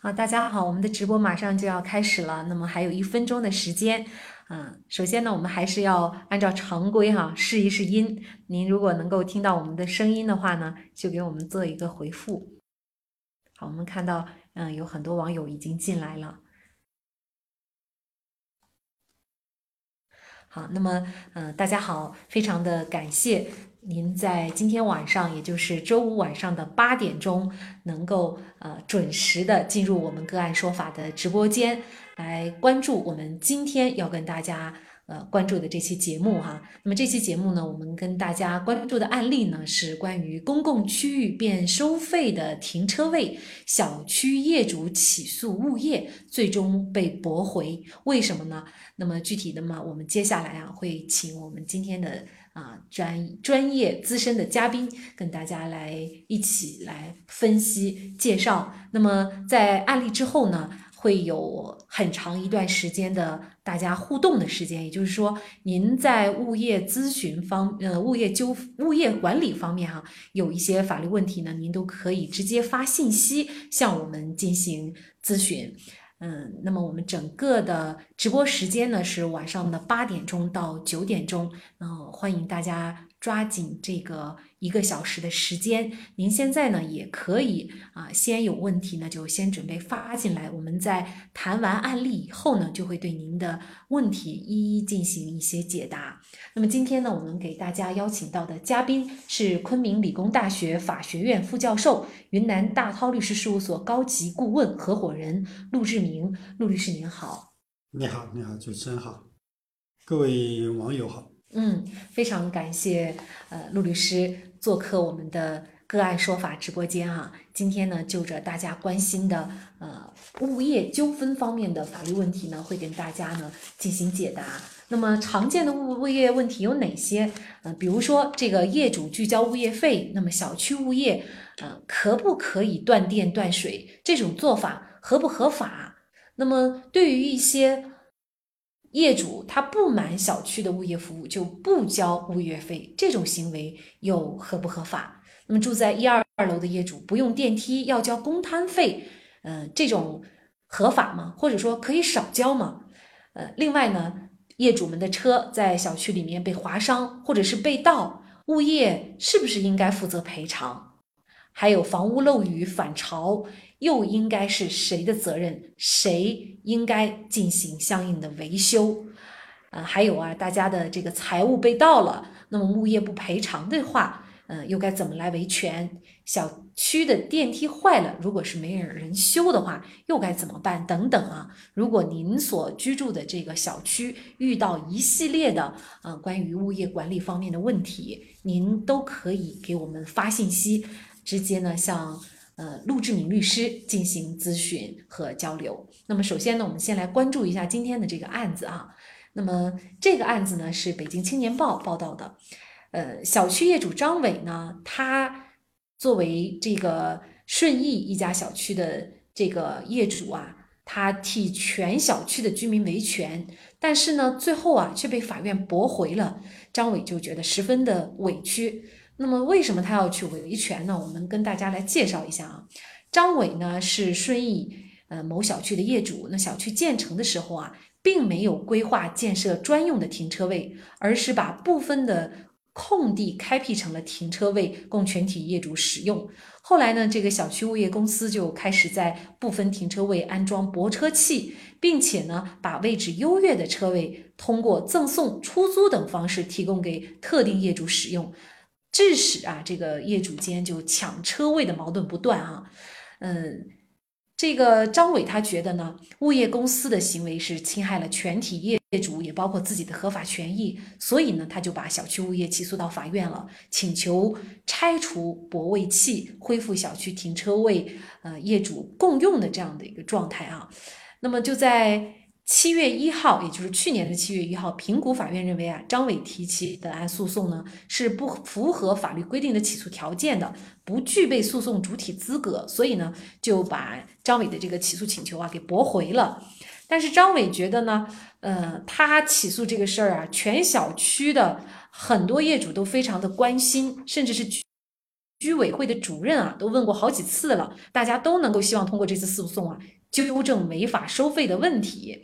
好，大家好，我们的直播马上就要开始了，那么还有一分钟的时间，嗯，首先呢，我们还是要按照常规哈，试一试音。您如果能够听到我们的声音的话呢，就给我们做一个回复。好，我们看到，嗯，有很多网友已经进来了。好，那么，嗯，大家好，非常的感谢。您在今天晚上，也就是周五晚上的八点钟，能够呃准时的进入我们个案说法的直播间，来关注我们今天要跟大家。呃，关注的这期节目哈，那么这期节目呢，我们跟大家关注的案例呢，是关于公共区域变收费的停车位，小区业主起诉物业，最终被驳回，为什么呢？那么具体的嘛，我们接下来啊，会请我们今天的啊专专业资深的嘉宾，跟大家来一起来分析介绍。那么在案例之后呢？会有很长一段时间的大家互动的时间，也就是说，您在物业咨询方、呃物业纠物业管理方面哈，有一些法律问题呢，您都可以直接发信息向我们进行咨询。嗯，那么我们整个的直播时间呢是晚上的八点钟到九点钟，嗯，欢迎大家抓紧这个一个小时的时间。您现在呢也可以啊，先有问题呢就先准备发进来，我们在谈完案例以后呢，就会对您的问题一一进行一些解答。那么今天呢，我们给大家邀请到的嘉宾是昆明理工大学法学院副教授、云南大韬律师事务所高级顾问合伙人陆志明。陆律师您好，你好，你好，主持人好，各位网友好。嗯，非常感谢呃陆律师做客我们的个案说法直播间哈。今天呢，就着大家关心的呃物业纠纷方面的法律问题呢，会跟大家呢进行解答。那么常见的物物业问题有哪些？呃，比如说这个业主拒交物业费，那么小区物业呃可不可以断电断水？这种做法合不合法？那么对于一些业主，他不满小区的物业服务就不交物业费，这种行为又合不合法？那么住在一二二楼的业主不用电梯要交公摊费，嗯，这种合法吗？或者说可以少交吗？呃，另外呢？业主们的车在小区里面被划伤，或者是被盗，物业是不是应该负责赔偿？还有房屋漏雨反潮，又应该是谁的责任？谁应该进行相应的维修？呃，还有啊，大家的这个财物被盗了，那么物业不赔偿的话。嗯，又该怎么来维权？小区的电梯坏了，如果是没有人修的话，又该怎么办？等等啊！如果您所居住的这个小区遇到一系列的呃关于物业管理方面的问题，您都可以给我们发信息，直接呢向呃陆志明律师进行咨询和交流。那么首先呢，我们先来关注一下今天的这个案子啊。那么这个案子呢是北京青年报报道的。呃，小区业主张伟呢，他作为这个顺义一家小区的这个业主啊，他替全小区的居民维权，但是呢，最后啊却被法院驳回了。张伟就觉得十分的委屈。那么，为什么他要去维权呢？我们跟大家来介绍一下啊。张伟呢是顺义呃某小区的业主，那小区建成的时候啊，并没有规划建设专用的停车位，而是把部分的空地开辟成了停车位，供全体业主使用。后来呢，这个小区物业公司就开始在部分停车位安装泊车器，并且呢，把位置优越的车位通过赠送、出租等方式提供给特定业主使用，致使啊，这个业主间就抢车位的矛盾不断啊。嗯。这个张伟他觉得呢，物业公司的行为是侵害了全体业主，也包括自己的合法权益，所以呢，他就把小区物业起诉到法院了，请求拆除泊位器，恢复小区停车位呃业主共用的这样的一个状态啊。那么就在。七月一号，也就是去年的七月一号，平谷法院认为啊，张伟提起本案诉讼呢是不符合法律规定的起诉条件的，不具备诉讼主体资格，所以呢就把张伟的这个起诉请求啊给驳回了。但是张伟觉得呢，呃，他起诉这个事儿啊，全小区的很多业主都非常的关心，甚至是居居委会的主任啊，都问过好几次了，大家都能够希望通过这次诉讼啊，纠正违法收费的问题。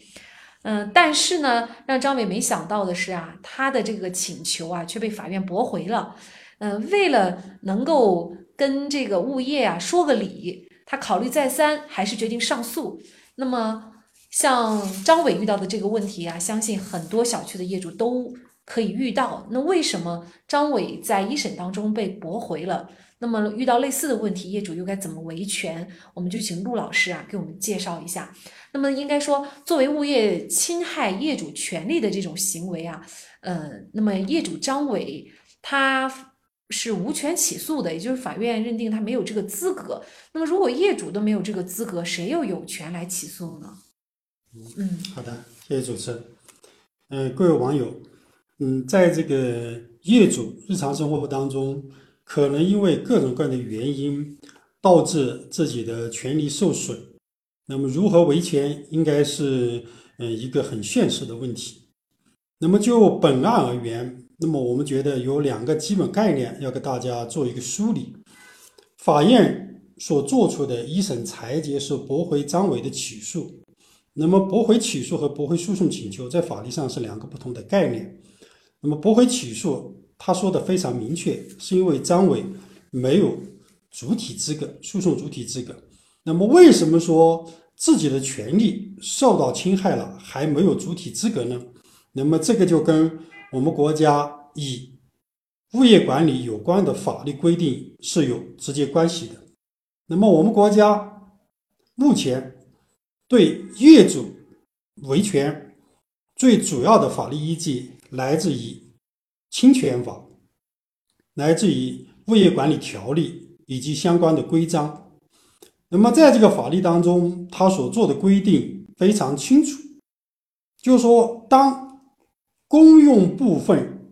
嗯，但是呢，让张伟没想到的是啊，他的这个请求啊却被法院驳回了。嗯，为了能够跟这个物业啊说个理，他考虑再三，还是决定上诉。那么，像张伟遇到的这个问题啊，相信很多小区的业主都可以遇到。那为什么张伟在一审当中被驳回了？那么遇到类似的问题，业主又该怎么维权？我们就请陆老师啊给我们介绍一下。那么应该说，作为物业侵害业主权利的这种行为啊，呃，那么业主张伟他是无权起诉的，也就是法院认定他没有这个资格。那么如果业主都没有这个资格，谁又有权来起诉呢？嗯，好的，谢谢主持人。嗯，各位网友，嗯，在这个业主日常生活当中。可能因为各种各样的原因，导致自己的权利受损。那么如何维权，应该是嗯一个很现实的问题。那么就本案而言，那么我们觉得有两个基本概念要给大家做一个梳理。法院所做出的一审裁决是驳回张伟的起诉。那么驳回起诉和驳回诉讼请求在法律上是两个不同的概念。那么驳回起诉。他说的非常明确，是因为张伟没有主体资格，诉讼主体资格。那么，为什么说自己的权利受到侵害了，还没有主体资格呢？那么，这个就跟我们国家以物业管理有关的法律规定是有直接关系的。那么，我们国家目前对业主维权最主要的法律依据来自于。侵权法来自于物业管理条例以及相关的规章。那么，在这个法律当中，它所做的规定非常清楚，就是说，当公用部分，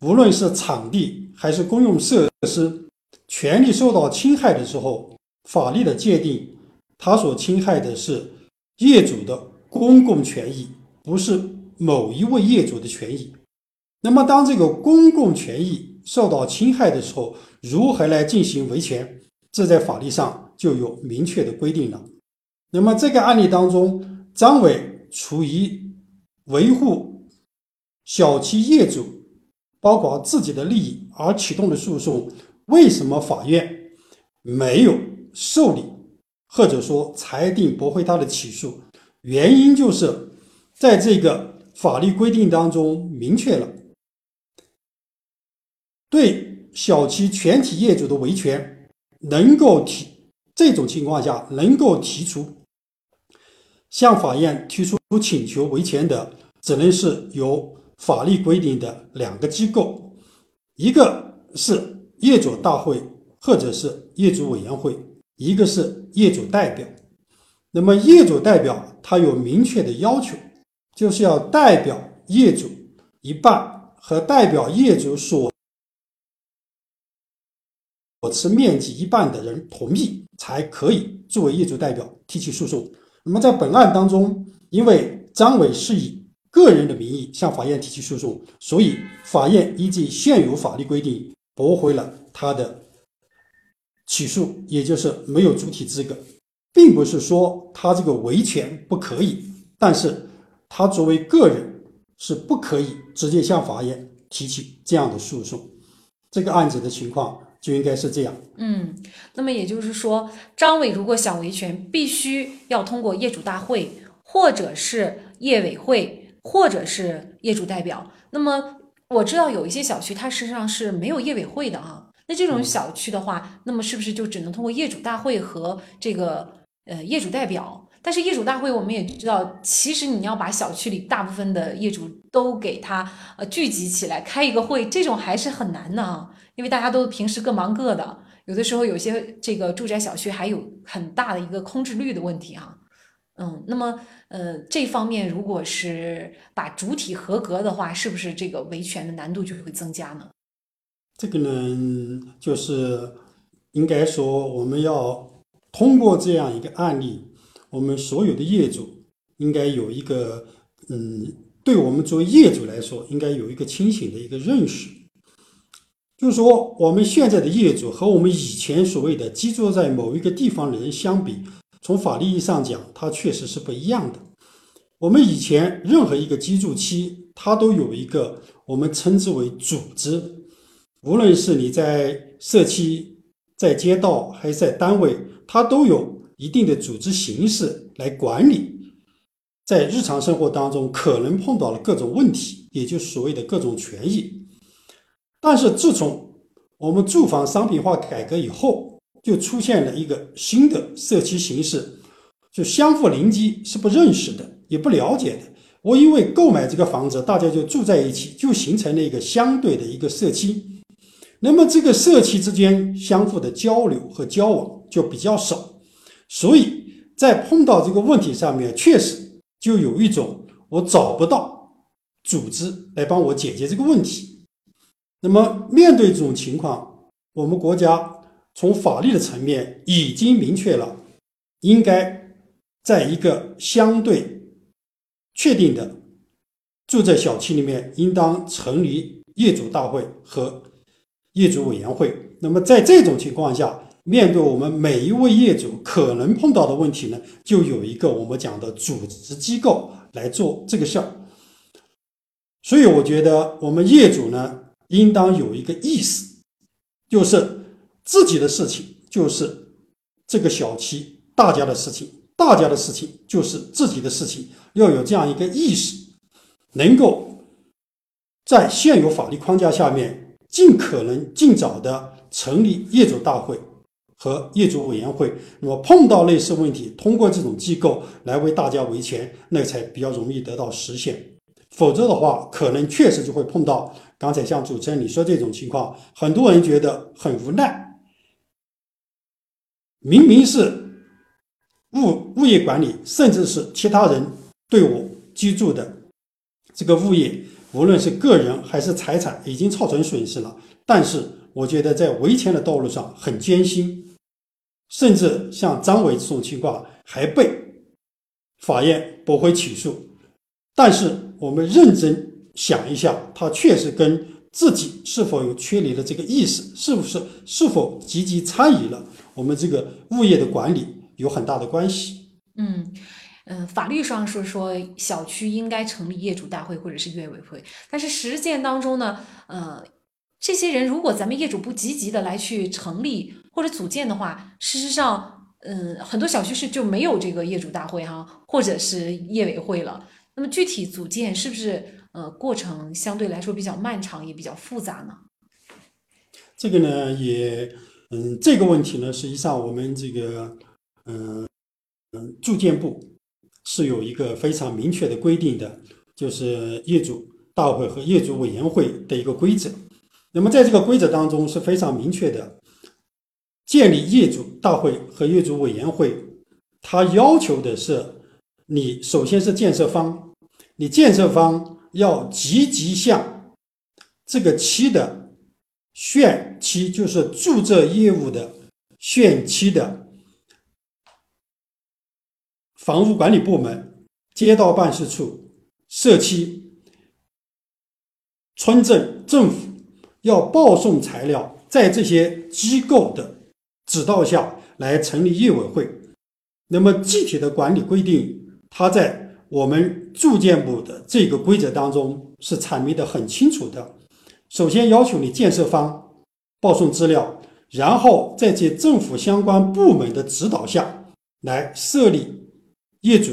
无论是场地还是公用设施，权利受到侵害的时候，法律的界定，它所侵害的是业主的公共权益，不是。某一位业主的权益，那么当这个公共权益受到侵害的时候，如何来进行维权？这在法律上就有明确的规定了。那么这个案例当中，张伟出于维护小区业主，包括自己的利益而启动的诉讼，为什么法院没有受理或者说裁定驳回他的起诉？原因就是在这个。法律规定当中明确了，对小区全体业主的维权，能够提这种情况下能够提出向法院提出请求维权的，只能是由法律规定的两个机构，一个是业主大会或者是业主委员会，一个是业主代表。那么业主代表他有明确的要求。就是要代表业主一半和代表业主所所持面积一半的人同意，才可以作为业主代表提起诉讼。那么在本案当中，因为张伟是以个人的名义向法院提起诉讼，所以法院依据现有法律规定驳回了他的起诉，也就是没有主体资格，并不是说他这个维权不可以，但是。他作为个人是不可以直接向法院提起这样的诉讼，这个案子的情况就应该是这样。嗯，那么也就是说，张伟如果想维权，必须要通过业主大会，或者是业委会，或者是业主代表。那么我知道有一些小区，它实际上是没有业委会的啊。那这种小区的话，那么是不是就只能通过业主大会和这个呃业主代表？但是业主大会，我们也知道，其实你要把小区里大部分的业主都给他呃聚集起来开一个会，这种还是很难的啊，因为大家都平时各忙各的，有的时候有些这个住宅小区还有很大的一个空置率的问题啊。嗯，那么呃这方面如果是把主体合格的话，是不是这个维权的难度就会增加呢？这个呢，就是应该说我们要通过这样一个案例。我们所有的业主应该有一个，嗯，对我们作为业主来说，应该有一个清醒的一个认识。就是说，我们现在的业主和我们以前所谓的居住在某一个地方的人相比，从法律意义上讲，它确实是不一样的。我们以前任何一个居住区，它都有一个我们称之为组织，无论是你在社区、在街道还是在单位，它都有一定的组织形式来管理。在日常生活当中，可能碰到了各种问题，也就是所谓的各种权益。但是自从我们住房商品化改革以后，就出现了一个新的社区形式，就相互邻居是不认识的，也不了解的。我因为购买这个房子，大家就住在一起，就形成了一个相对的一个社区。那么这个社区之间相互的交流和交往就比较少，所以在碰到这个问题上面，确实就有一种我找不到组织来帮我解决这个问题。那么，面对这种情况，我们国家从法律的层面已经明确了，应该在一个相对确定的住宅小区里面，应当成立业主大会和业主委员会。那么，在这种情况下，面对我们每一位业主可能碰到的问题呢，就有一个我们讲的组织机构来做这个事儿。所以，我觉得我们业主呢。应当有一个意识，就是自己的事情就是这个小区大家的事情，大家的事情就是自己的事情，要有这样一个意识，能够在现有法律框架下面，尽可能尽早的成立业主大会和业主委员会。那么碰到类似问题，通过这种机构来为大家维权，那才比较容易得到实现。否则的话，可能确实就会碰到。刚才像主持人你说这种情况，很多人觉得很无奈。明明是物物业管理，甚至是其他人对我居住的这个物业，无论是个人还是财产，已经造成损失了。但是我觉得在维权的道路上很艰辛，甚至像张伟这种情况还被法院驳回起诉。但是我们认真。想一下，他确实跟自己是否有缺离的这个意识，是不是是否积极参与了我们这个物业的管理，有很大的关系。嗯嗯，法律上是说小区应该成立业主大会或者是业委会，但是实践当中呢，呃，这些人如果咱们业主不积极的来去成立或者组建的话，事实上，嗯，很多小区是就没有这个业主大会哈，或者是业委会了。那么具体组建是不是？呃，过程相对来说比较漫长，也比较复杂呢。这个呢，也，嗯，这个问题呢，实际上我们这个，嗯嗯，住建部是有一个非常明确的规定的，就是业主大会和业主委员会的一个规则。那么在这个规则当中是非常明确的，建立业主大会和业主委员会，它要求的是你首先是建设方，你建设方。要积极向这个区的县区，就是注册业务的县区的房屋管理部门、街道办事处、社区、村镇政府，要报送材料，在这些机构的指导下来成立业委会。那么具体的管理规定，它在。我们住建部的这个规则当中是阐明的很清楚的。首先要求你建设方报送资料，然后在这政府相关部门的指导下来设立业主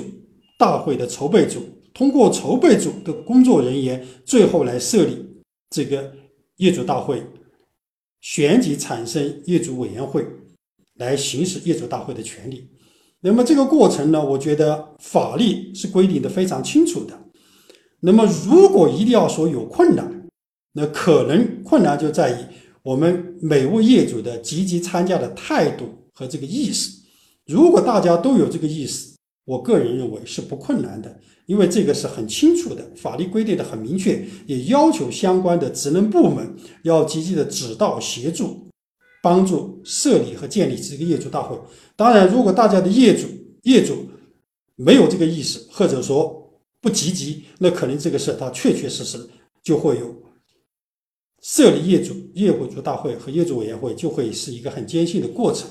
大会的筹备组，通过筹备组的工作人员，最后来设立这个业主大会，选举产生业主委员会，来行使业主大会的权利。那么这个过程呢，我觉得法律是规定的非常清楚的。那么如果一定要说有困难，那可能困难就在于我们每位业主的积极参加的态度和这个意识。如果大家都有这个意识，我个人认为是不困难的，因为这个是很清楚的，法律规定的很明确，也要求相关的职能部门要积极的指导协助。帮助设立和建立这个业主大会。当然，如果大家的业主业主没有这个意识，或者说不积极，那可能这个事它确确实实就会有设立业主业主大会和业主委员会就会是一个很艰辛的过程。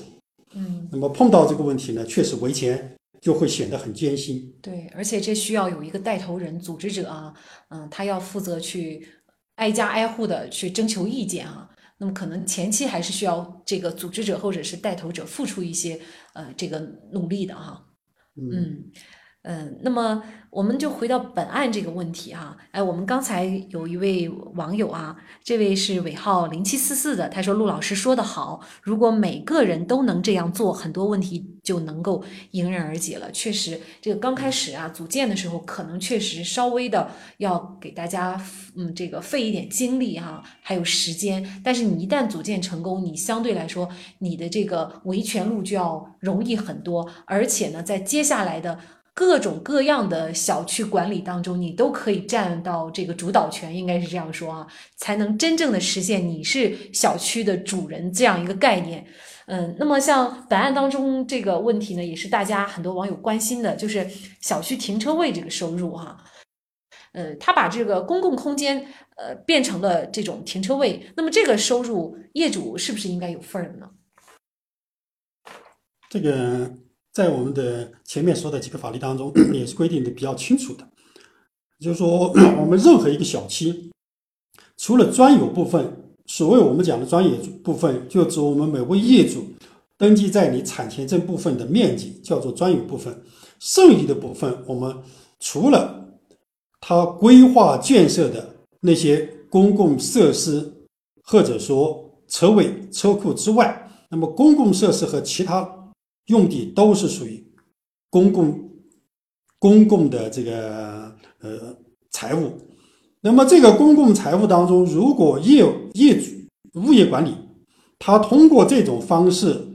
嗯，那么碰到这个问题呢，确实维权就会显得很艰辛。对，而且这需要有一个带头人、组织者啊，嗯，他要负责去挨家挨户的去征求意见啊。那么可能前期还是需要这个组织者或者是带头者付出一些呃这个努力的哈。嗯嗯，那么我们就回到本案这个问题哈。哎，我们刚才有一位网友啊，这位是尾号零七四四的，他说陆老师说的好，如果每个人都能这样做，很多问题就能够迎刃而解了。确实，这个刚开始啊组建的时候，可能确实稍微的要给大家嗯这个费一点精力哈，还有时间。但是你一旦组建成功，你相对来说你的这个维权路就要容易很多，而且呢，在接下来的。各种各样的小区管理当中，你都可以占到这个主导权，应该是这样说啊，才能真正的实现你是小区的主人这样一个概念。嗯，那么像本案当中这个问题呢，也是大家很多网友关心的，就是小区停车位这个收入哈。呃，他把这个公共空间呃变成了这种停车位，那么这个收入业主是不是应该有份儿呢？这个。在我们的前面说的几个法律当中，也是规定的比较清楚的，就是说，我们任何一个小区，除了专有部分，所谓我们讲的专业部分，就指我们每位业主登记在你产权证部分的面积，叫做专有部分。剩余的部分，我们除了他规划建设的那些公共设施，或者说车位、车库之外，那么公共设施和其他。用地都是属于公共公共的这个呃财物，那么这个公共财物当中，如果业业主物业管理，他通过这种方式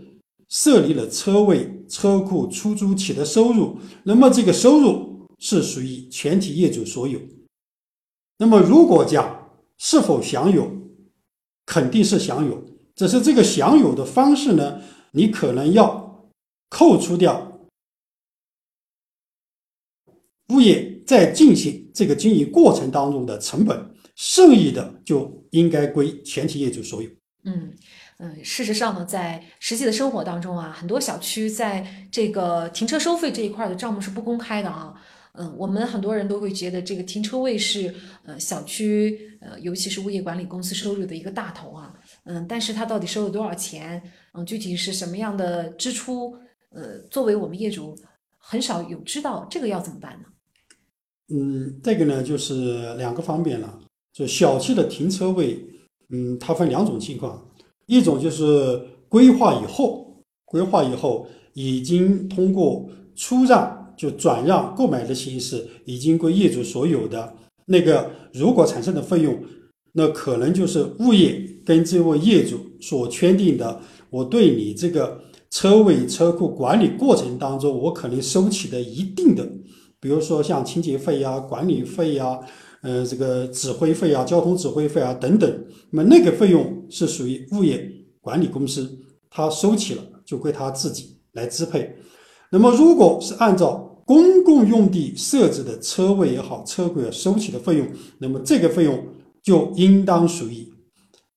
设立了车位、车库出租取得收入，那么这个收入是属于全体业主所有。那么如果讲是否享有，肯定是享有，只是这个享有的方式呢，你可能要。扣除掉物业在进行这个经营过程当中的成本，剩余的就应该归全体业主所有。嗯嗯，事实上呢，在实际的生活当中啊，很多小区在这个停车收费这一块的账目是不公开的啊。嗯，我们很多人都会觉得这个停车位是呃小区呃，尤其是物业管理公司收入的一个大头啊。嗯，但是它到底收了多少钱？嗯，具体是什么样的支出？呃，作为我们业主，很少有知道这个要怎么办呢？嗯，这个呢就是两个方面了。就小区的停车位，嗯，它分两种情况，一种就是规划以后，规划以后已经通过出让就转让购买的形式，已经归业主所有的那个，如果产生的费用，那可能就是物业跟这位业主所签订的，我对你这个。车位车库管理过程当中，我可能收取的一定的，比如说像清洁费呀、管理费呀、呃这个指挥费啊、交通指挥费啊等等，那么那个费用是属于物业管理公司，他收起了就归他自己来支配。那么如果是按照公共用地设置的车位也好、车库收取的费用，那么这个费用就应当属于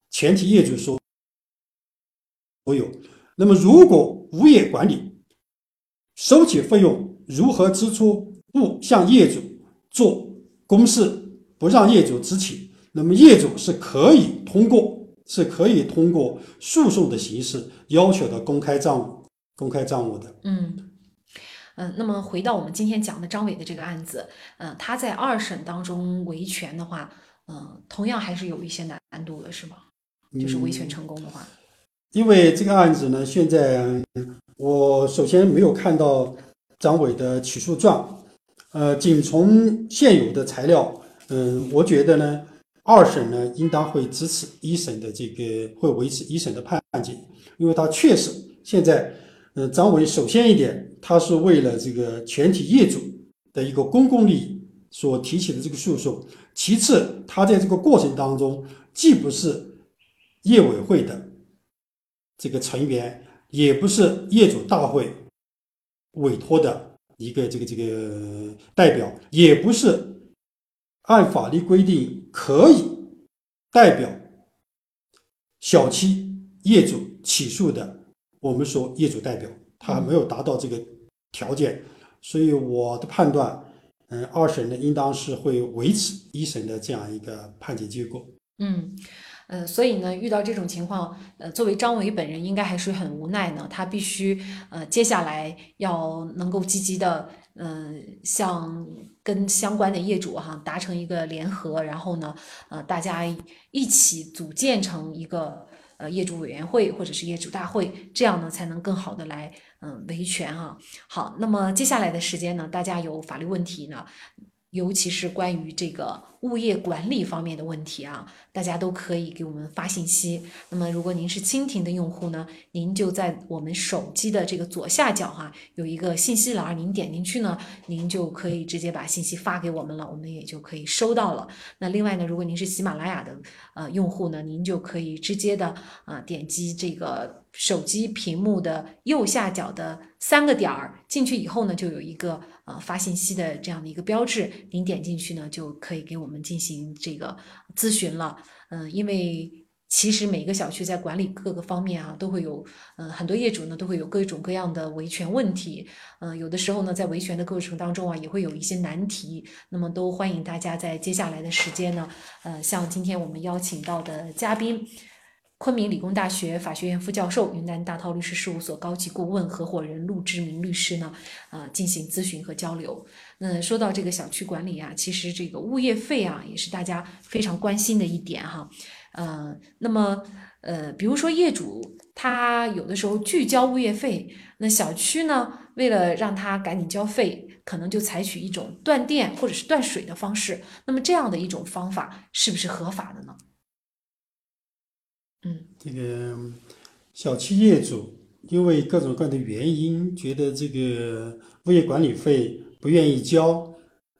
全体业主所所有。那么，如果物业管理收取费用如何支出，不向业主做公示，不让业主知情，那么业主是可以通过，是可以通过诉讼的形式要求的公开账务，公开账务的。嗯嗯，那么回到我们今天讲的张伟的这个案子，嗯，他在二审当中维权的话，嗯，同样还是有一些难度的，是吗？就是维权成功的话。因为这个案子呢，现在我首先没有看到张伟的起诉状，呃，仅从现有的材料，嗯，我觉得呢，二审呢应当会支持一审的这个，会维持一审的判决，因为他确实现在，呃，张伟首先一点，他是为了这个全体业主的一个公共利益所提起的这个诉讼，其次，他在这个过程当中既不是业委会的。这个成员也不是业主大会委托的一个这个这个代表，也不是按法律规定可以代表小区业主起诉的，我们说业主代表他没有达到这个条件，所以我的判断，嗯，二审呢应当是会维持一审的这样一个判决结果。嗯。呃，所以呢，遇到这种情况，呃，作为张伟本人应该还是很无奈呢。他必须呃，接下来要能够积极的，嗯，向跟相关的业主哈达成一个联合，然后呢，呃，大家一起组建成一个呃业主委员会或者是业主大会，这样呢才能更好的来嗯维权哈。好，那么接下来的时间呢，大家有法律问题呢？尤其是关于这个物业管理方面的问题啊，大家都可以给我们发信息。那么，如果您是蜻蜓的用户呢，您就在我们手机的这个左下角哈，有一个信息栏，您点进去呢，您就可以直接把信息发给我们了，我们也就可以收到了。那另外呢，如果您是喜马拉雅的呃用户呢，您就可以直接的啊点击这个手机屏幕的右下角的三个点儿进去以后呢，就有一个。呃，发信息的这样的一个标志，您点进去呢，就可以给我们进行这个咨询了。嗯，因为其实每个小区在管理各个方面啊，都会有，嗯，很多业主呢都会有各种各样的维权问题。嗯，有的时候呢，在维权的过程当中啊，也会有一些难题。那么，都欢迎大家在接下来的时间呢，呃，像今天我们邀请到的嘉宾。昆明理工大学法学院副教授、云南大韬律师事务所高级顾问合伙人陆志明律师呢，啊，进行咨询和交流。那说到这个小区管理啊，其实这个物业费啊，也是大家非常关心的一点哈。呃，那么呃，比如说业主他有的时候拒交物业费，那小区呢，为了让他赶紧交费，可能就采取一种断电或者是断水的方式。那么这样的一种方法是不是合法的呢？嗯，这个小区业主因为各种各样的原因，觉得这个物业管理费不愿意交，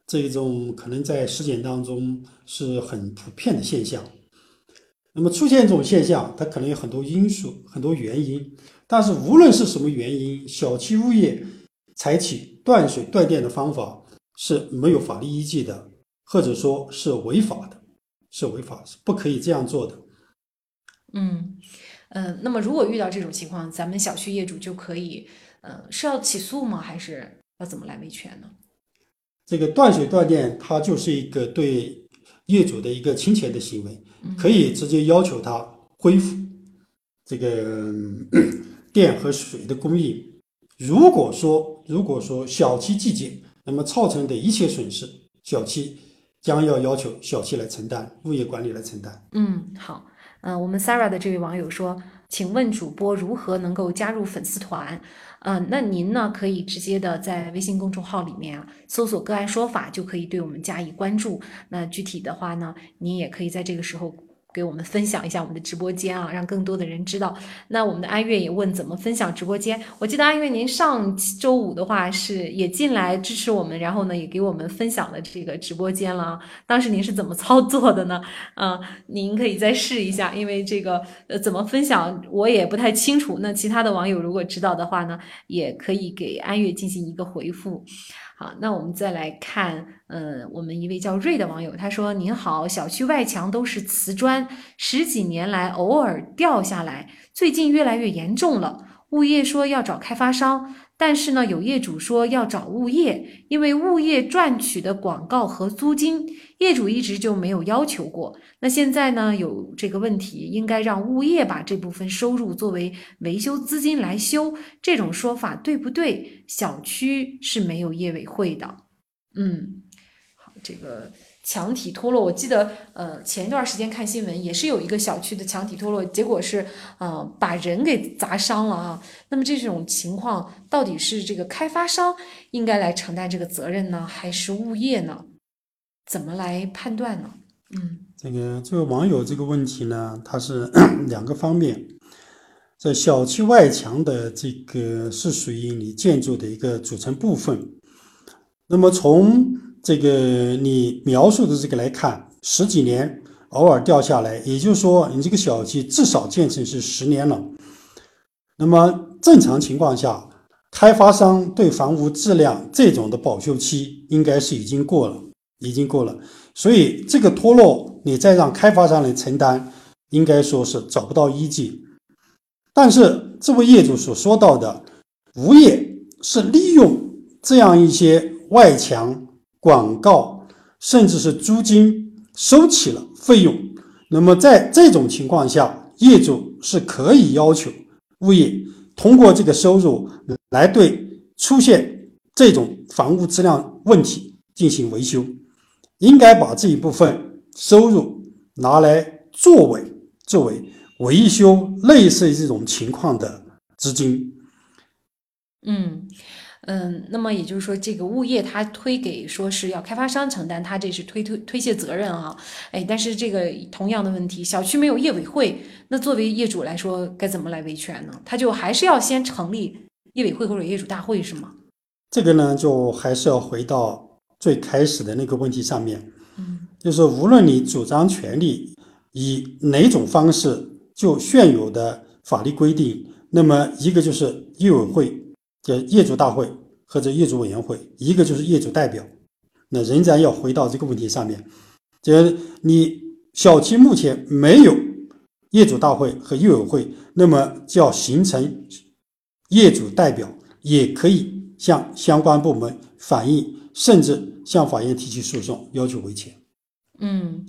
这种可能在实践当中是很普遍的现象。那么出现这种现象，它可能有很多因素、很多原因。但是无论是什么原因，小区物业采取断水断电的方法是没有法律依据的，或者说是违法的，是违法，是不可以这样做的。嗯，呃，那么如果遇到这种情况，咱们小区业主就可以，呃，是要起诉吗？还是要怎么来维权呢？这个断水断电，它就是一个对业主的一个侵权的行为，可以直接要求他恢复这个电和水的供应。如果说如果说小区寂静，那么造成的一切损失，小区将要要求小区来承担，物业管理来承担。嗯，好。嗯，我们 Sarah 的这位网友说，请问主播如何能够加入粉丝团？嗯，那您呢可以直接的在微信公众号里面啊搜索“个案说法”，就可以对我们加以关注。那具体的话呢，您也可以在这个时候。给我们分享一下我们的直播间啊，让更多的人知道。那我们的安月也问怎么分享直播间。我记得安月您上周五的话是也进来支持我们，然后呢也给我们分享了这个直播间了。当时您是怎么操作的呢？啊，您可以再试一下，因为这个呃怎么分享我也不太清楚。那其他的网友如果知道的话呢，也可以给安月进行一个回复。好，那我们再来看，呃，我们一位叫瑞的网友，他说：“您好，小区外墙都是瓷砖，十几年来偶尔掉下来，最近越来越严重了。物业说要找开发商。”但是呢，有业主说要找物业，因为物业赚取的广告和租金，业主一直就没有要求过。那现在呢，有这个问题，应该让物业把这部分收入作为维修资金来修，这种说法对不对？小区是没有业委会的。嗯，好，这个。墙体脱落，我记得，呃，前一段时间看新闻，也是有一个小区的墙体脱落，结果是，呃，把人给砸伤了啊。那么这种情况，到底是这个开发商应该来承担这个责任呢，还是物业呢？怎么来判断呢？嗯，这个这位网友这个问题呢，它是 两个方面，在小区外墙的这个是属于你建筑的一个组成部分，那么从这个你描述的这个来看，十几年偶尔掉下来，也就是说你这个小区至少建成是十年了。那么正常情况下，开发商对房屋质量这种的保修期应该是已经过了，已经过了。所以这个脱落，你再让开发商来承担，应该说是找不到依据。但是这位业主所说到的，物业是利用这样一些外墙、广告，甚至是租金收起了费用。那么在这种情况下，业主是可以要求物业通过这个收入来对出现这种房屋质量问题进行维修，应该把这一部分收入拿来作为作为维修类似这种情况的资金。嗯。嗯，那么也就是说，这个物业他推给说是要开发商承担，他这是推推推卸责任啊。哎，但是这个同样的问题，小区没有业委会，那作为业主来说，该怎么来维权呢？他就还是要先成立业委会或者业主大会是吗？这个呢，就还是要回到最开始的那个问题上面。嗯，就是无论你主张权利以哪种方式，就现有的法律规定，那么一个就是业委会。叫业主大会或者业主委员会，一个就是业主代表，那仍然要回到这个问题上面，就你小区目前没有业主大会和业委会，那么就要形成业主代表，也可以向相关部门反映，甚至向法院提起诉讼，要求维权。嗯。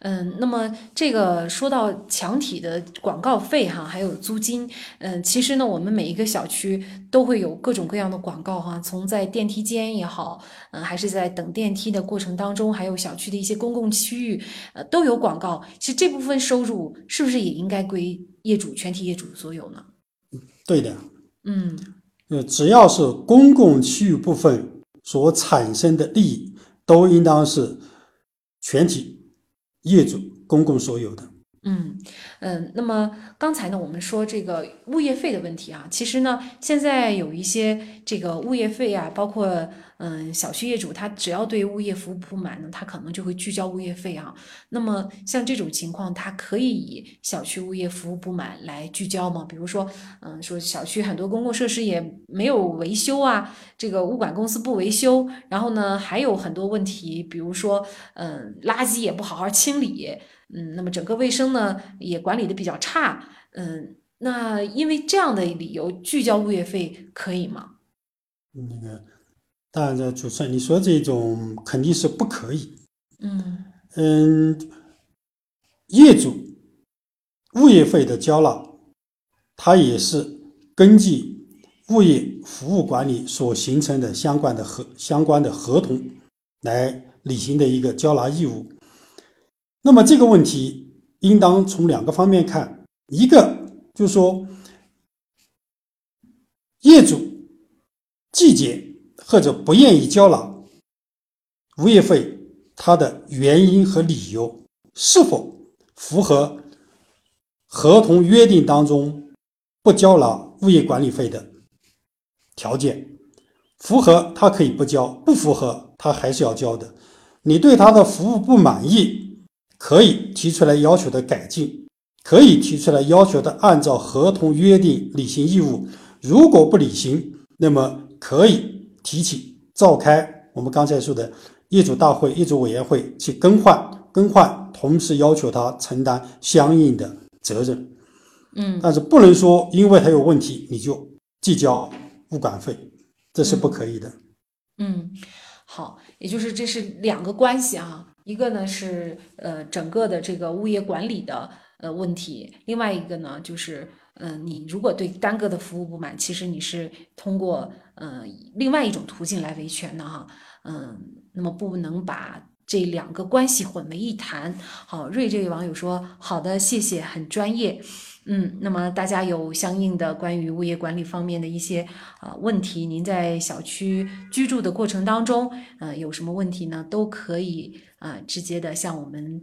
嗯，那么这个说到墙体的广告费哈，还有租金，嗯，其实呢，我们每一个小区都会有各种各样的广告哈，从在电梯间也好，嗯，还是在等电梯的过程当中，还有小区的一些公共区域，呃，都有广告。其实这部分收入是不是也应该归业主全体业主所有呢？对的，嗯，呃，只要是公共区域部分所产生的利益，都应当是全体。业主公共所有的，嗯嗯，那么刚才呢，我们说这个物业费的问题啊，其实呢，现在有一些这个物业费啊，包括。嗯，小区业主他只要对物业服务不满呢，他可能就会拒交物业费啊。那么像这种情况，他可以以小区物业服务不满来拒交吗？比如说，嗯，说小区很多公共设施也没有维修啊，这个物管公司不维修，然后呢还有很多问题，比如说，嗯，垃圾也不好好清理，嗯，那么整个卫生呢也管理的比较差，嗯，那因为这样的理由拒交物业费可以吗？那个。当然，主持人，你说这种肯定是不可以。嗯嗯，业主物业费的交纳，它也是根据物业服务管理所形成的相关的合相关的合同来履行的一个交纳义务。那么这个问题应当从两个方面看，一个就是说业主拒绝。或者不愿意交纳物业费，它的原因和理由是否符合合同约定当中不交纳物业管理费的条件？符合他可以不交，不符合他还是要交的。你对他的服务不满意，可以提出来要求的改进，可以提出来要求的按照合同约定履行义务。如果不履行，那么可以。提起召开我们刚才说的业主大会、业主委员会去更换、更换，同时要求他承担相应的责任。嗯，但是不能说因为他有问题你就计交物管费，这是不可以的。嗯，好，也就是这是两个关系啊，一个呢是呃整个的这个物业管理的呃问题，另外一个呢就是。嗯，你如果对单个的服务不满，其实你是通过呃另外一种途径来维权的哈。嗯，那么不能把这两个关系混为一谈。好，瑞这位网友说，好的，谢谢，很专业。嗯，那么大家有相应的关于物业管理方面的一些啊问题，您在小区居住的过程当中，呃，有什么问题呢？都可以啊直接的向我们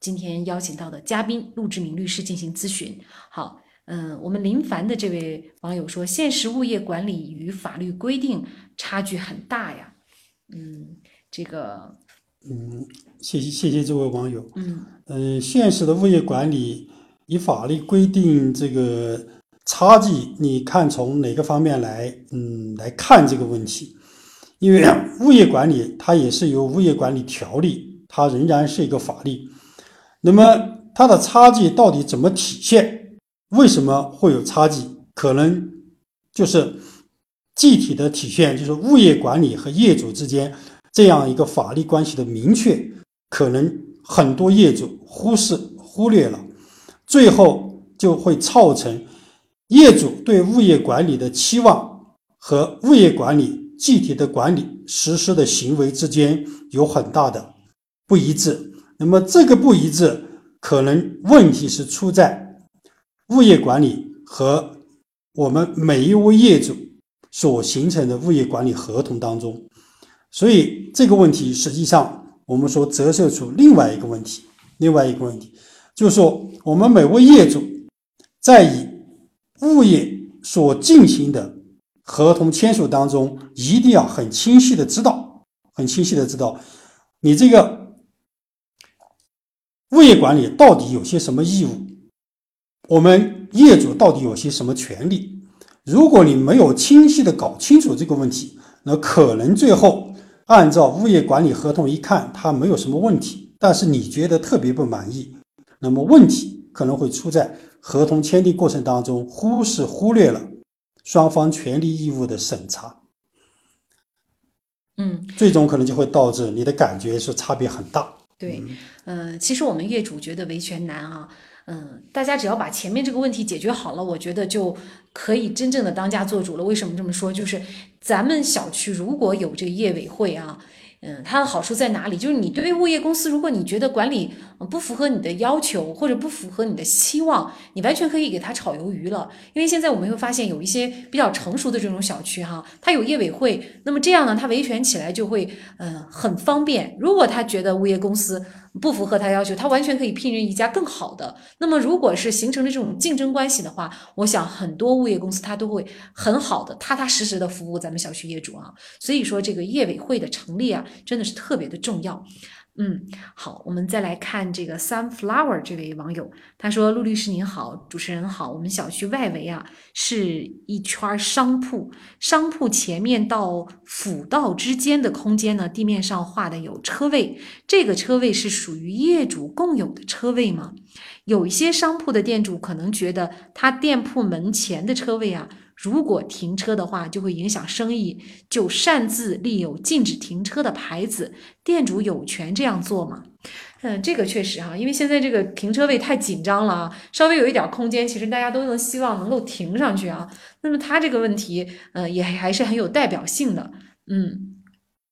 今天邀请到的嘉宾陆志明律师进行咨询。好。嗯，我们林凡的这位网友说，现实物业管理与法律规定差距很大呀。嗯，这个，嗯，谢谢谢谢这位网友。嗯嗯，现实的物业管理与法律规定这个差距，你看从哪个方面来嗯来看这个问题？因为 物业管理它也是由物业管理条例，它仍然是一个法律。那么它的差距到底怎么体现？为什么会有差距？可能就是具体的体现，就是物业管理和业主之间这样一个法律关系的明确，可能很多业主忽视忽略了，最后就会造成业主对物业管理的期望和物业管理具体的管理实施的行为之间有很大的不一致。那么这个不一致。可能问题是出在物业管理和我们每一位业主所形成的物业管理合同当中，所以这个问题实际上我们说折射出另外一个问题，另外一个问题就是说，我们每位业主在以物业所进行的合同签署当中，一定要很清晰的知道，很清晰的知道你这个。物业管理到底有些什么义务？我们业主到底有些什么权利？如果你没有清晰的搞清楚这个问题，那可能最后按照物业管理合同一看，它没有什么问题，但是你觉得特别不满意，那么问题可能会出在合同签订过程当中忽视忽略了双方权利义务的审查，嗯，最终可能就会导致你的感觉是差别很大。对，嗯，其实我们业主觉得维权难啊，嗯，大家只要把前面这个问题解决好了，我觉得就可以真正的当家做主了。为什么这么说？就是咱们小区如果有这个业委会啊。嗯，它的好处在哪里？就是你对于物业公司，如果你觉得管理不符合你的要求，或者不符合你的期望，你完全可以给它炒鱿鱼了。因为现在我们会发现，有一些比较成熟的这种小区哈，它有业委会，那么这样呢，它维权起来就会嗯很方便。如果他觉得物业公司，不符合他要求，他完全可以聘任一家更好的。那么，如果是形成了这种竞争关系的话，我想很多物业公司他都会很好的、踏踏实实的服务咱们小区业主啊。所以说，这个业委会的成立啊，真的是特别的重要。嗯，好，我们再来看这个 sunflower 这位网友，他说：“陆律师您好，主持人好，我们小区外围啊是一圈商铺，商铺前面到辅道之间的空间呢，地面上画的有车位，这个车位是属于业主共有的车位吗？有一些商铺的店主可能觉得他店铺门前的车位啊。”如果停车的话，就会影响生意，就擅自立有禁止停车的牌子，店主有权这样做吗？嗯，这个确实哈，因为现在这个停车位太紧张了啊，稍微有一点空间，其实大家都能希望能够停上去啊。那么他这个问题，嗯，也还是很有代表性的。嗯，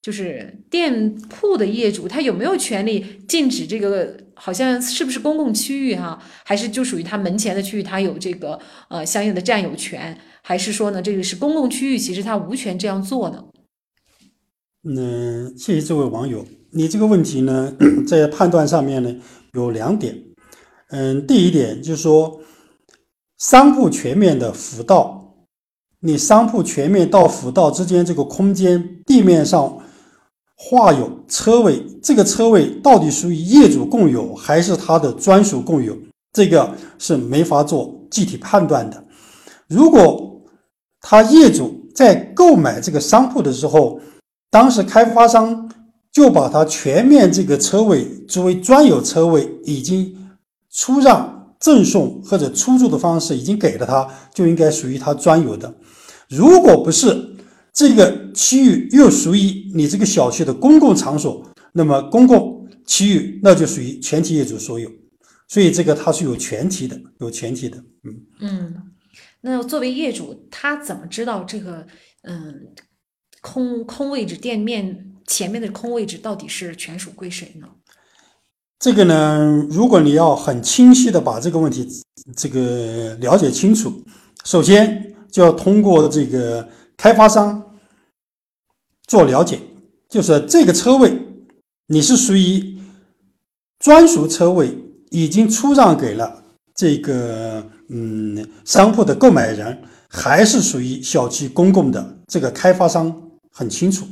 就是店铺的业主，他有没有权利禁止这个？好像是不是公共区域哈？还是就属于他门前的区域，他有这个呃相应的占有权？还是说呢，这个是公共区域，其实他无权这样做呢？嗯，谢谢这位网友，你这个问题呢，在判断上面呢有两点。嗯，第一点就是说，商铺全面的辅道，你商铺全面到辅道之间这个空间地面上画有车位，这个车位到底属于业主共有还是他的专属共有？这个是没法做具体判断的。如果他业主在购买这个商铺的时候，当时开发商就把他全面这个车位作为专有车位，已经出让、赠送或者出租的方式已经给了他，就应该属于他专有的。如果不是这个区域又属于你这个小区的公共场所，那么公共区域那就属于全体业主所有，所以这个它是有前提的，有前提的。嗯嗯。那作为业主，他怎么知道这个嗯空空位置店面前面的空位置到底是权属归谁呢？这个呢，如果你要很清晰的把这个问题这个了解清楚，首先就要通过这个开发商做了解，就是这个车位你是属于专属车位，已经出让给了这个。嗯，商铺的购买人还是属于小区公共的，这个开发商很清楚。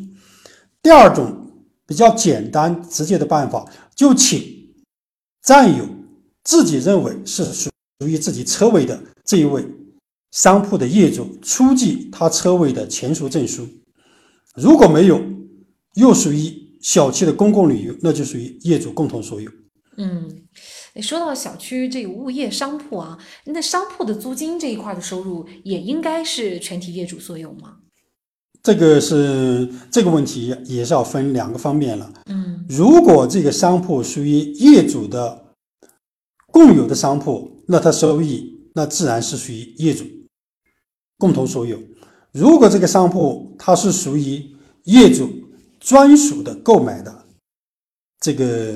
第二种比较简单直接的办法，就请占有自己认为是属于自己车位的这一位商铺的业主出具他车位的前属证书。如果没有，又属于小区的公共领域，那就属于业主共同所有。嗯。说到小区这个物业商铺啊，那商铺的租金这一块的收入也应该是全体业主所有吗？这个是这个问题也是要分两个方面了。嗯，如果这个商铺属于业主的共有的商铺，那它收益那自然是属于业主共同所有。如果这个商铺它是属于业主专属的购买的这个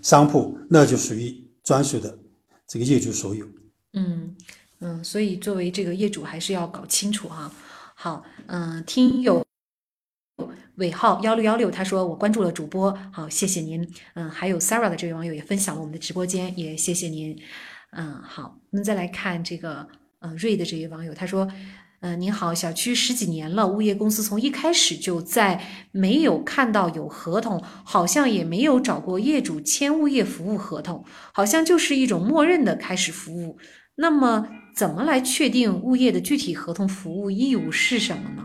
商铺，那就属于专属的这个业主所有。嗯嗯，所以作为这个业主还是要搞清楚哈。好，嗯，听友尾号幺六幺六，他说我关注了主播，好，谢谢您。嗯，还有 Sarah 的这位网友也分享了我们的直播间，也谢谢您。嗯，好，我们再来看这个，嗯，瑞的这位网友，他说，嗯，您好，小区十几年了，物业公司从一开始就在，没有看到有合同，好像也没有找过业主签物业服务合同，好像就是一种默认的开始服务。那么。怎么来确定物业的具体合同服务义务是什么呢？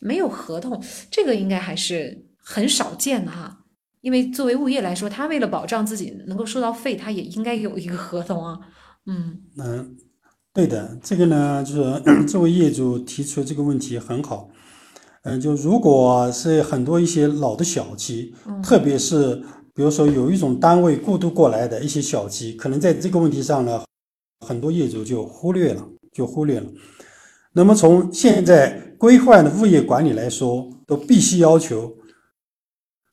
没有合同，这个应该还是很少见的哈。因为作为物业来说，他为了保障自己能够收到费，他也应该有一个合同啊。嗯那，对的，这个呢，就是 这位业主提出这个问题很好。嗯，就如果是很多一些老的小区，特别是比如说有一种单位过渡过来的一些小区，可能在这个问题上呢。很多业主就忽略了，就忽略了。那么从现在规范的物业管理来说，都必须要求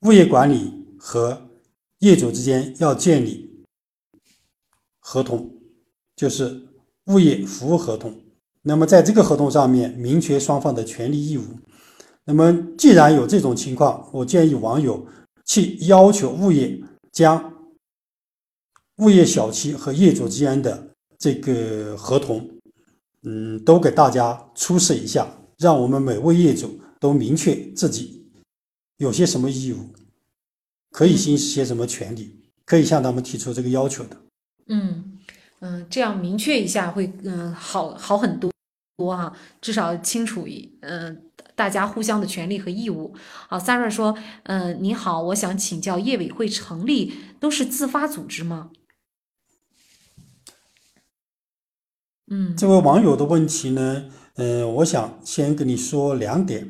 物业管理和业主之间要建立合同，就是物业服务合同。那么在这个合同上面明确双方的权利义务。那么既然有这种情况，我建议网友去要求物业将物业小区和业主之间的。这个合同，嗯，都给大家出示一下，让我们每位业主都明确自己有些什么义务，可以行使些什么权利，可以向他们提出这个要求的。嗯嗯，这样明确一下会嗯好好很多多哈，至少清楚一嗯大家互相的权利和义务。好，Sarah 说，嗯，你好，我想请教，业委会成立都是自发组织吗？嗯，这位网友的问题呢，嗯，我想先跟你说两点。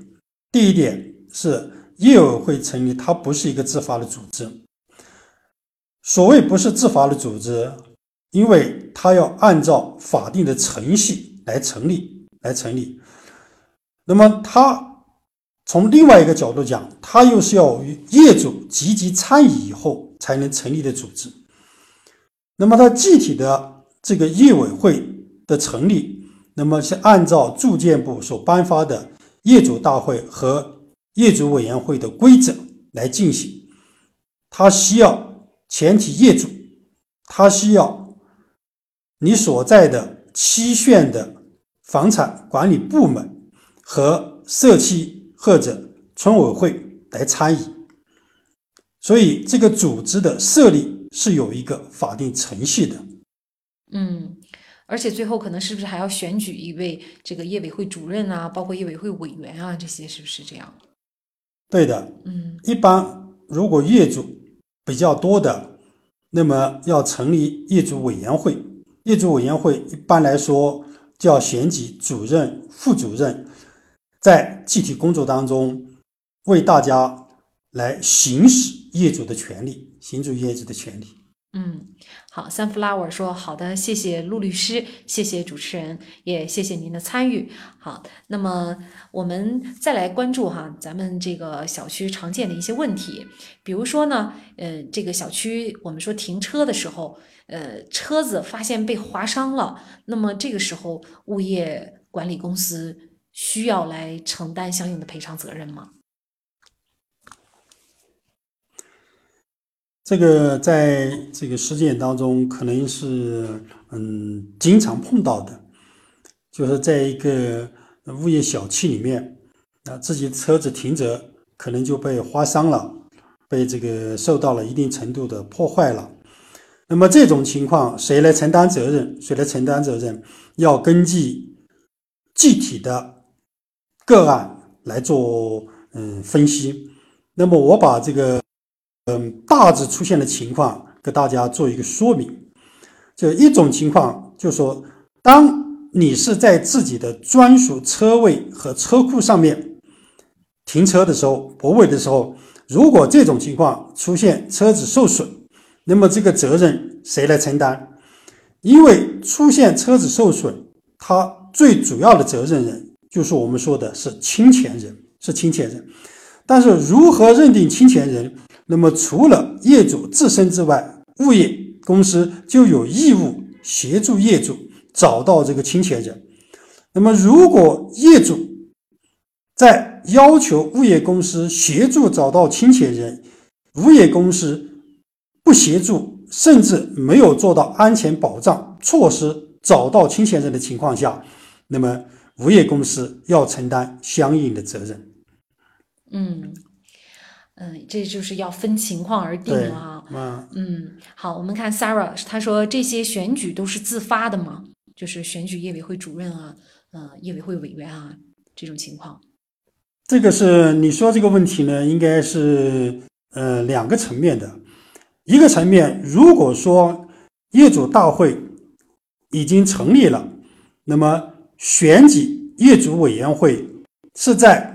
第一点是业委会成立，它不是一个自发的组织。所谓不是自发的组织，因为它要按照法定的程序来成立，来成立。那么它从另外一个角度讲，它又是要与业主积极参与以后才能成立的组织。那么它具体的这个业委会。的成立，那么是按照住建部所颁发的业主大会和业主委员会的规则来进行。它需要全体业主，它需要你所在的区县的房产管理部门和社区或者村委会来参与。所以，这个组织的设立是有一个法定程序的。嗯。而且最后可能是不是还要选举一位这个业委会主任啊，包括业委会委员啊，这些是不是这样？对的，嗯，一般如果业主比较多的，那么要成立业主委员会。业主委员会一般来说叫选举主任、副主任，在具体工作当中为大家来行使业主的权利，行使业主的权利。嗯。好，Sunflower 说好的，谢谢陆律师，谢谢主持人，也谢谢您的参与。好，那么我们再来关注哈，咱们这个小区常见的一些问题，比如说呢，呃，这个小区我们说停车的时候，呃，车子发现被划伤了，那么这个时候物业管理公司需要来承担相应的赔偿责任吗？这个在这个实践当中，可能是嗯经常碰到的，就是在一个物业小区里面，啊，自己车子停着，可能就被划伤了，被这个受到了一定程度的破坏了。那么这种情况，谁来承担责任？谁来承担责任？要根据具体的个案来做嗯分析。那么我把这个。嗯，大致出现的情况给大家做一个说明。就一种情况，就是说，当你是在自己的专属车位和车库上面停车的时候，泊位的时候，如果这种情况出现车子受损，那么这个责任谁来承担？因为出现车子受损，它最主要的责任人就是我们说的是侵权人，是侵权人。但是如何认定侵权人？那么除了业主自身之外，物业公司就有义务协助业主找到这个侵权人。那么如果业主在要求物业公司协助找到侵权人，物业公司不协助，甚至没有做到安全保障措施找到侵权人的情况下，那么物业公司要承担相应的责任。嗯，嗯，这就是要分情况而定了啊。嗯嗯，好，我们看 Sarah，她说这些选举都是自发的吗？就是选举业委会主任啊，呃，业委会委员啊，这种情况。这个是你说这个问题呢，应该是呃两个层面的。一个层面，如果说业主大会已经成立了，那么选举业主委员会是在。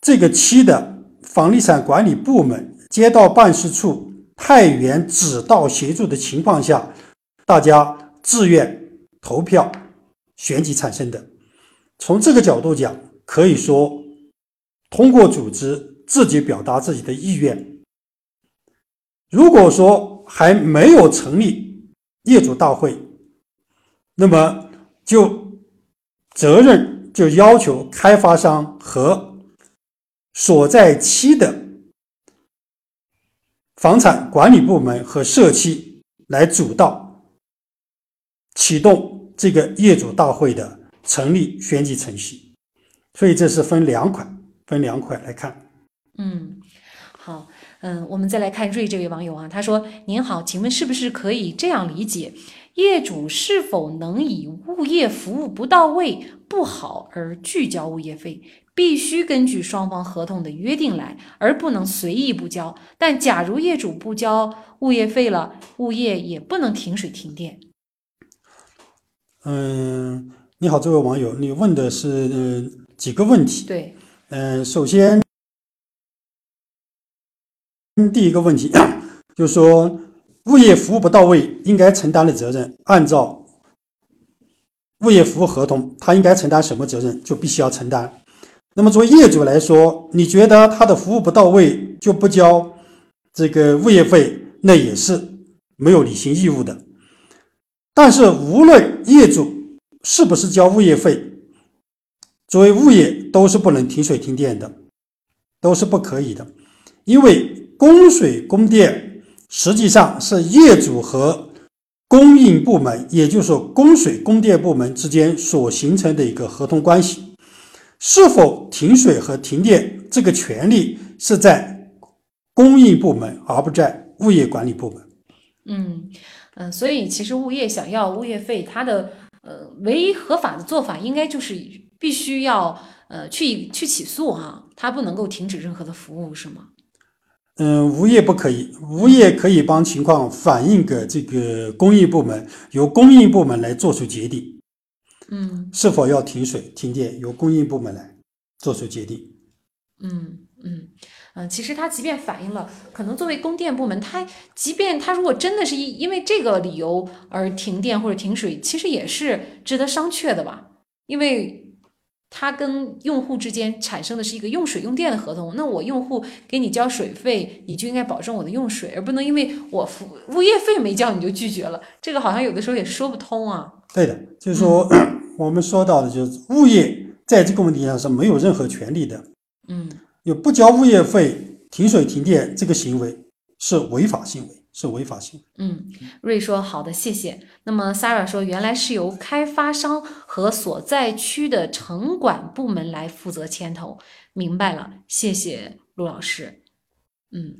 这个期的房地产管理部门、街道办事处派员指导协助的情况下，大家自愿投票选举产生的。从这个角度讲，可以说通过组织自己表达自己的意愿。如果说还没有成立业主大会，那么就责任就要求开发商和。所在期的房产管理部门和社区来主导启动这个业主大会的成立选举程序，所以这是分两款，分两款来看。嗯，好，嗯，我们再来看瑞这位网友啊，他说：“您好，请问是不是可以这样理解，业主是否能以物业服务不到位、不好而拒交物业费？”必须根据双方合同的约定来，而不能随意不交。但假如业主不交物业费了，物业也不能停水停电。嗯，你好，这位网友，你问的是嗯几个问题？对，嗯，首先第一个问题 就是说，物业服务不到位应该承担的责任，按照物业服务合同，他应该承担什么责任，就必须要承担。那么作为业主来说，你觉得他的服务不到位就不交这个物业费，那也是没有履行义务的。但是无论业主是不是交物业费，作为物业都是不能停水停电的，都是不可以的。因为供水供电实际上是业主和供应部门，也就是说供水供电部门之间所形成的一个合同关系。是否停水和停电，这个权利是在供应部门，而不在物业管理部门。嗯嗯，所以其实物业想要物业费，它的呃唯一合法的做法，应该就是必须要呃去去起诉哈，它不能够停止任何的服务，是吗？嗯，物业不可以，物业可以帮情况反映给这个供应部门，由供应部门来做出决定。嗯，是否要停水停电，由供应部门来做出决定。嗯嗯嗯，其实他即便反映了，可能作为供电部门，他即便他如果真的是因因为这个理由而停电或者停水，其实也是值得商榷的吧？因为他跟用户之间产生的是一个用水用电的合同，那我用户给你交水费，你就应该保证我的用水，而不能因为我付物业费没交你就拒绝了，这个好像有的时候也说不通啊。对的，就是说。我们说到的就是物业在这个问题上是没有任何权利的，嗯，有不交物业费、停水停电这个行为是违法行为，是违法性。嗯，瑞说好的，谢谢。那么 Sarah 说，原来是由开发商和所在区的城管部门来负责牵头，明白了，谢谢陆老师。嗯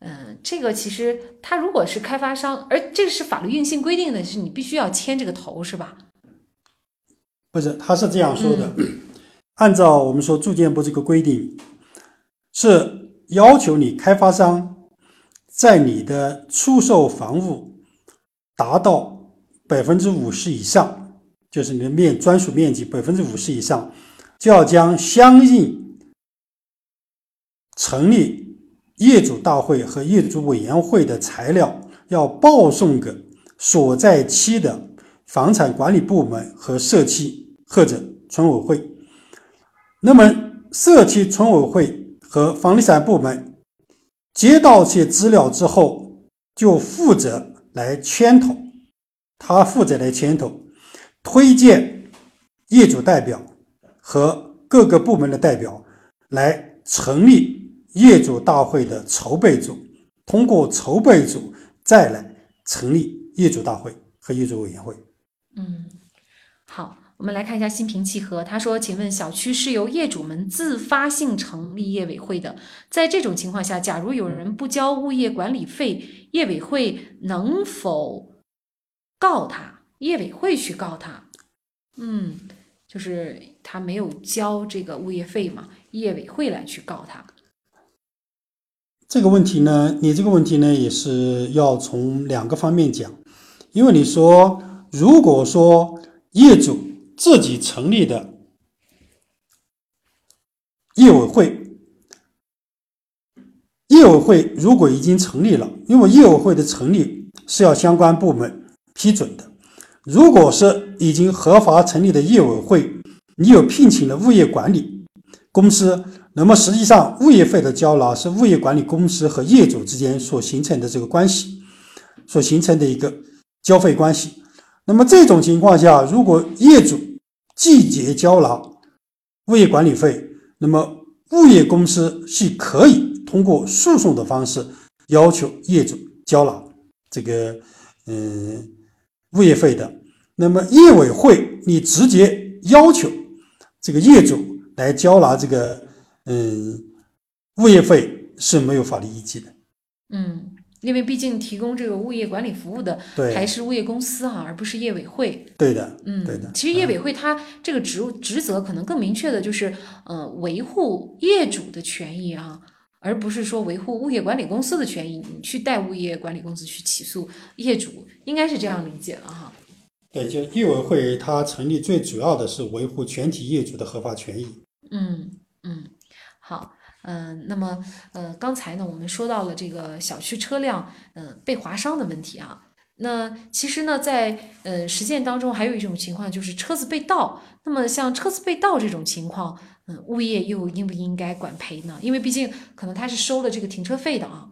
嗯，这个其实他如果是开发商，而这个是法律硬性规定的是你必须要牵这个头，是吧？不是，他是这样说的：按照我们说住建部这个规定，是要求你开发商在你的出售房屋达到百分之五十以上，就是你的面专属面积百分之五十以上，就要将相应成立业主大会和业主委员会的材料要报送给所在期的房产管理部门和社区或者村委会。那么，社区村委会和房地产部门接到这些资料之后，就负责来牵头，他负责来牵头，推荐业主代表和各个部门的代表来成立业主大会的筹备组，通过筹备组再来成立业主大会和业主委员会。嗯，我们来看一下心平气和，他说：“请问小区是由业主们自发性成立业委会的，在这种情况下，假如有人不交物业管理费，业委会能否告他？业委会去告他？嗯，就是他没有交这个物业费嘛，业委会来去告他。这个问题呢，你这个问题呢，也是要从两个方面讲，因为你说，如果说业主。自己成立的业委会，业委会如果已经成立了，因为业委会的成立是要相关部门批准的。如果是已经合法成立的业委会，你有聘请了物业管理公司，那么实际上物业费的交纳是物业管理公司和业主之间所形成的这个关系，所形成的一个交费关系。那么这种情况下，如果业主季节交纳物业管理费，那么物业公司是可以通过诉讼的方式要求业主交纳这个嗯物业费的。那么业委会你直接要求这个业主来交纳这个嗯物业费是没有法律依据的。嗯。因为毕竟提供这个物业管理服务的还是物业公司哈，而不是业委会。对的，嗯，对的。其实业委会它这个职职责可能更明确的就是，呃，维护业主的权益啊，而不是说维护物业管理公司的权益。你去代物业管理公司去起诉业主，应该是这样理解了哈。对，就业委会它成立最主要的是维护全体业主的合法权益。嗯嗯，好。嗯，那么呃，刚才呢，我们说到了这个小区车辆嗯被划伤的问题啊。那其实呢，在呃实践当中，还有一种情况就是车子被盗。那么像车子被盗这种情况，嗯，物业又应不应该管赔呢？因为毕竟可能他是收了这个停车费的啊。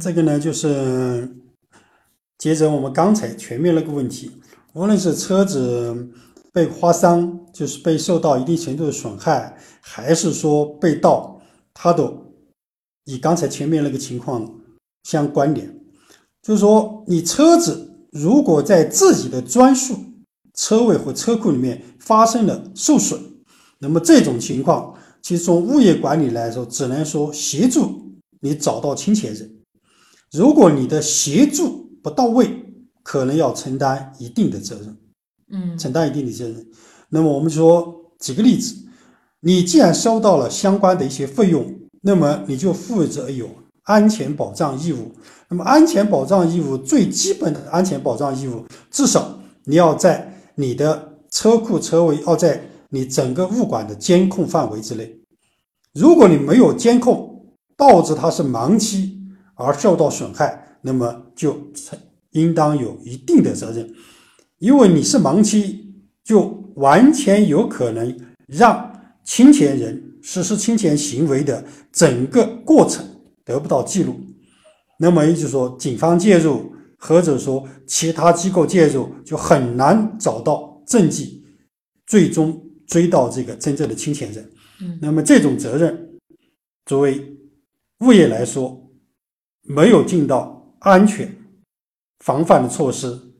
这个呢，就是接着我们刚才前面那个问题，无论是车子。被划伤就是被受到一定程度的损害，还是说被盗，它都与刚才前面那个情况相关联。就是说，你车子如果在自己的专属车位或车库里面发生了受损，那么这种情况，其实从物业管理来说，只能说协助你找到侵权人。如果你的协助不到位，可能要承担一定的责任。嗯，承担一定的责任。那么我们说，举个例子，你既然收到了相关的一些费用，那么你就负责有安全保障义务。那么安全保障义务最基本的安全保障义务，至少你要在你的车库车位，要在你整个物管的监控范围之内。如果你没有监控，导致它是盲区而受到损害，那么就应当有一定的责任。因为你是盲区，就完全有可能让侵权人实施侵权行为的整个过程得不到记录。那么也就是说，警方介入或者说其他机构介入，就很难找到证据，最终追到这个真正的侵权人。嗯，那么这种责任，作为物业来说，没有尽到安全防范的措施。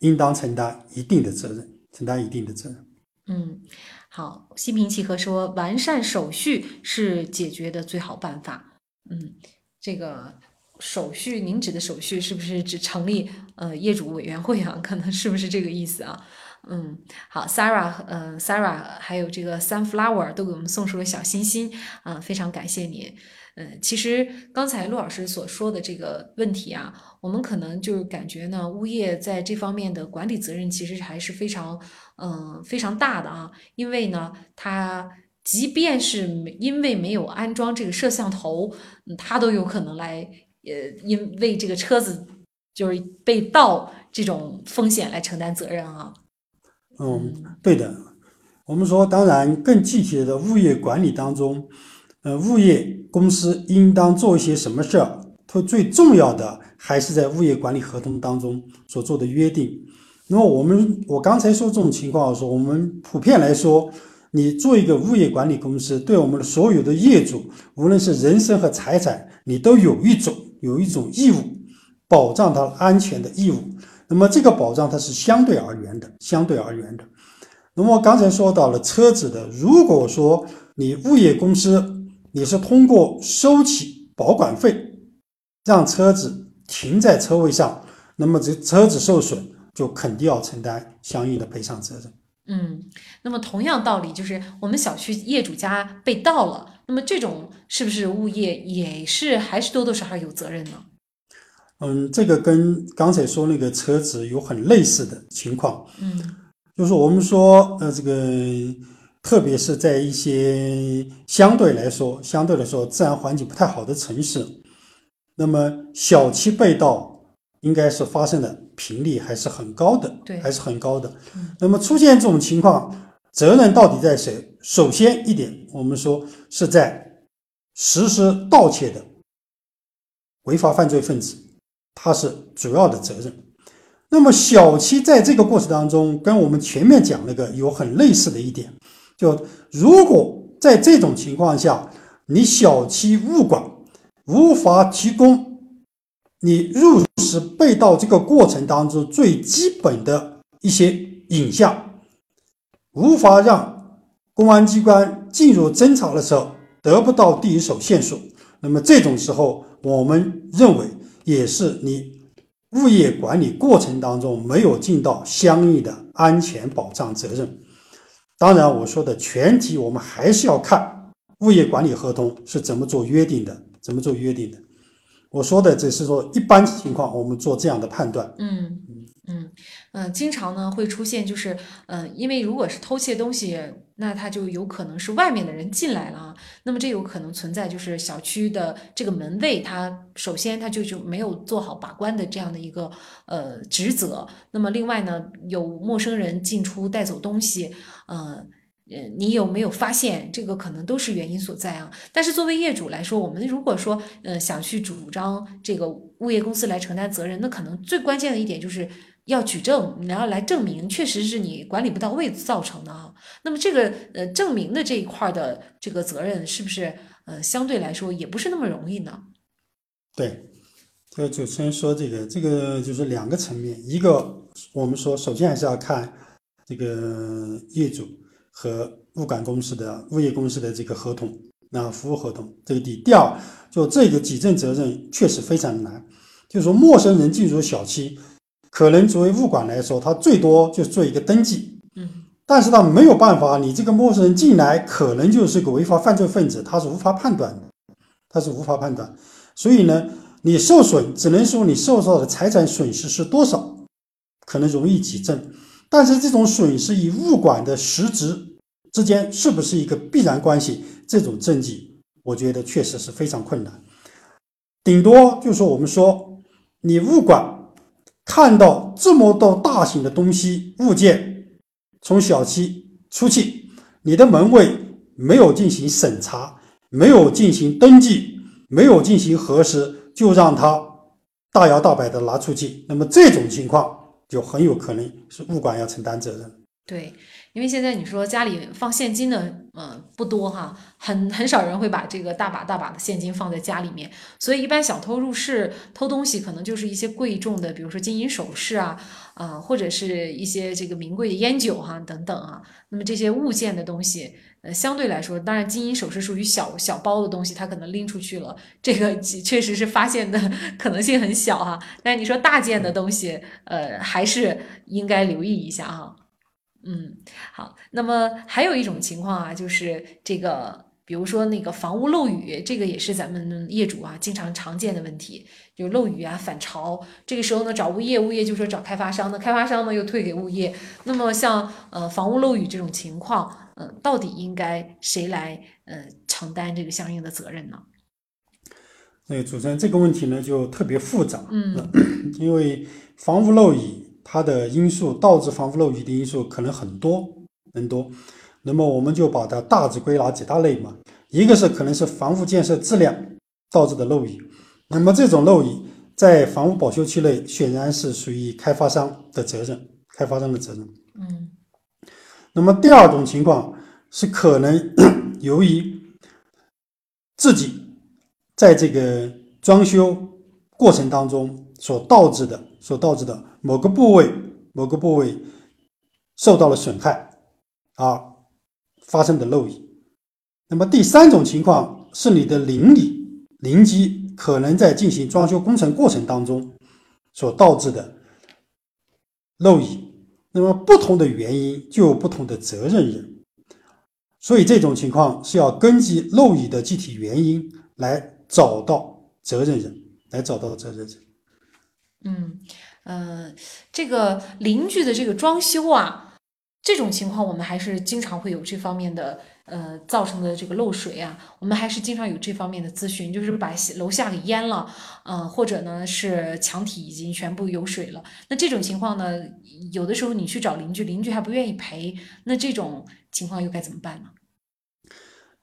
应当承担一定的责任，承担一定的责任。嗯，好，心平气和说，完善手续是解决的最好办法。嗯，这个手续，您指的手续是不是指成立呃业主委员会啊？可能是不是这个意思啊？嗯，好，Sarah，呃，Sarah，还有这个 Sunflower 都给我们送出了小心心啊，非常感谢你。嗯，其实刚才陆老师所说的这个问题啊，我们可能就是感觉呢，物业在这方面的管理责任其实还是非常，嗯，非常大的啊。因为呢，它即便是因为没有安装这个摄像头，他都有可能来，呃，因为这个车子就是被盗这种风险来承担责任啊。嗯，对的。我们说，当然更具体的物业管理当中。呃，物业公司应当做一些什么事儿？它最重要的还是在物业管理合同当中所做的约定。那么我们我刚才说这种情况，说我们普遍来说，你做一个物业管理公司，对我们的所有的业主，无论是人身和财产，你都有一种有一种义务，保障他安全的义务。那么这个保障它是相对而言的，相对而言的。那么刚才说到了车子的，如果说你物业公司。你是通过收取保管费，让车子停在车位上，那么这车子受损就肯定要承担相应的赔偿责任。嗯，那么同样道理，就是我们小区业主家被盗了，那么这种是不是物业也是还是多多少少有责任呢？嗯，这个跟刚才说那个车子有很类似的情况。嗯，就是我们说呃这个。特别是在一些相对来说、相对来说自然环境不太好的城市，那么小区被盗应该是发生的频率还是很高的，对，还是很高的。那么出现这种情况，责任到底在谁？首先一点，我们说是在实施盗窃的违法犯罪分子，他是主要的责任。那么小七在这个过程当中，跟我们前面讲那个有很类似的一点。就如果在这种情况下，你小区物管无法提供你入室被盗这个过程当中最基本的一些影像，无法让公安机关进入侦查的时候得不到第一手线索，那么这种时候，我们认为也是你物业管理过程当中没有尽到相应的安全保障责任。当然，我说的全体，我们还是要看物业管理合同是怎么做约定的，怎么做约定的。我说的只是说一般情况，我们做这样的判断。嗯嗯嗯经常呢会出现，就是嗯，因为如果是偷窃东西。那他就有可能是外面的人进来了啊，那么这有可能存在就是小区的这个门卫，他首先他就就没有做好把关的这样的一个呃职责。那么另外呢，有陌生人进出带走东西，呃呃，你有没有发现这个可能都是原因所在啊？但是作为业主来说，我们如果说呃想去主张这个物业公司来承担责任，那可能最关键的一点就是。要举证，你要来证明确实是你管理不到位造成的啊。那么这个呃证明的这一块的这个责任是不是呃相对来说也不是那么容易呢？对，这个主持人说这个这个就是两个层面，一个我们说首先还是要看这个业主和物管公司的物业公司的这个合同，那服务合同这个第一第二就这个举证责任确实非常难，就是说陌生人进入小区。可能作为物管来说，他最多就做一个登记，嗯，但是他没有办法，你这个陌生人进来可能就是个违法犯罪分子，他是无法判断的，他是无法判断，所以呢，你受损只能说你受到的财产损失是多少，可能容易举证，但是这种损失与物管的实质之间是不是一个必然关系，这种证据，我觉得确实是非常困难，顶多就是说我们说你物管。看到这么多大型的东西物件从小区出去，你的门卫没有进行审查，没有进行登记，没有进行核实，就让他大摇大摆的拿出去，那么这种情况就很有可能是物管要承担责任。对。因为现在你说家里放现金的，嗯，不多哈，很很少人会把这个大把大把的现金放在家里面，所以一般小偷入室偷东西，可能就是一些贵重的，比如说金银首饰啊，啊，或者是一些这个名贵的烟酒哈等等啊。那么这些物件的东西，呃，相对来说，当然金银首饰属于小小包的东西，它可能拎出去了，这个确实是发现的可能性很小哈。但你说大件的东西，呃，还是应该留意一下哈。嗯，好。那么还有一种情况啊，就是这个比如说那个房屋漏雨，这个也是咱们业主啊经常常见的问题，就漏雨啊、反潮。这个时候呢，找物业，物业就说找开发商，那开发商呢又退给物业。那么像呃房屋漏雨这种情况，呃，到底应该谁来呃承担这个相应的责任呢？那主持人这个问题呢就特别复杂，嗯，因为房屋漏雨它的因素导致房屋漏雨的因素可能很多很多。那么我们就把它大致归纳几大类嘛，一个是可能是房屋建设质量导致的漏雨，那么这种漏雨在房屋保修期内显然是属于开发商的责任，开发商的责任。嗯，那么第二种情况是可能由于自己在这个装修过程当中所导致的，所导致的某个部位某个部位受到了损害啊。发生的漏雨，那么第三种情况是你的邻里邻居可能在进行装修工程过程当中所导致的漏雨，那么不同的原因就有不同的责任人，所以这种情况是要根据漏雨的具体原因来找到责任人，来找到责任人。嗯，呃，这个邻居的这个装修啊。这种情况，我们还是经常会有这方面的，呃，造成的这个漏水啊，我们还是经常有这方面的咨询，就是把楼下给淹了，嗯，或者呢是墙体已经全部有水了。那这种情况呢，有的时候你去找邻居，邻居还不愿意赔，那这种情况又该怎么办呢？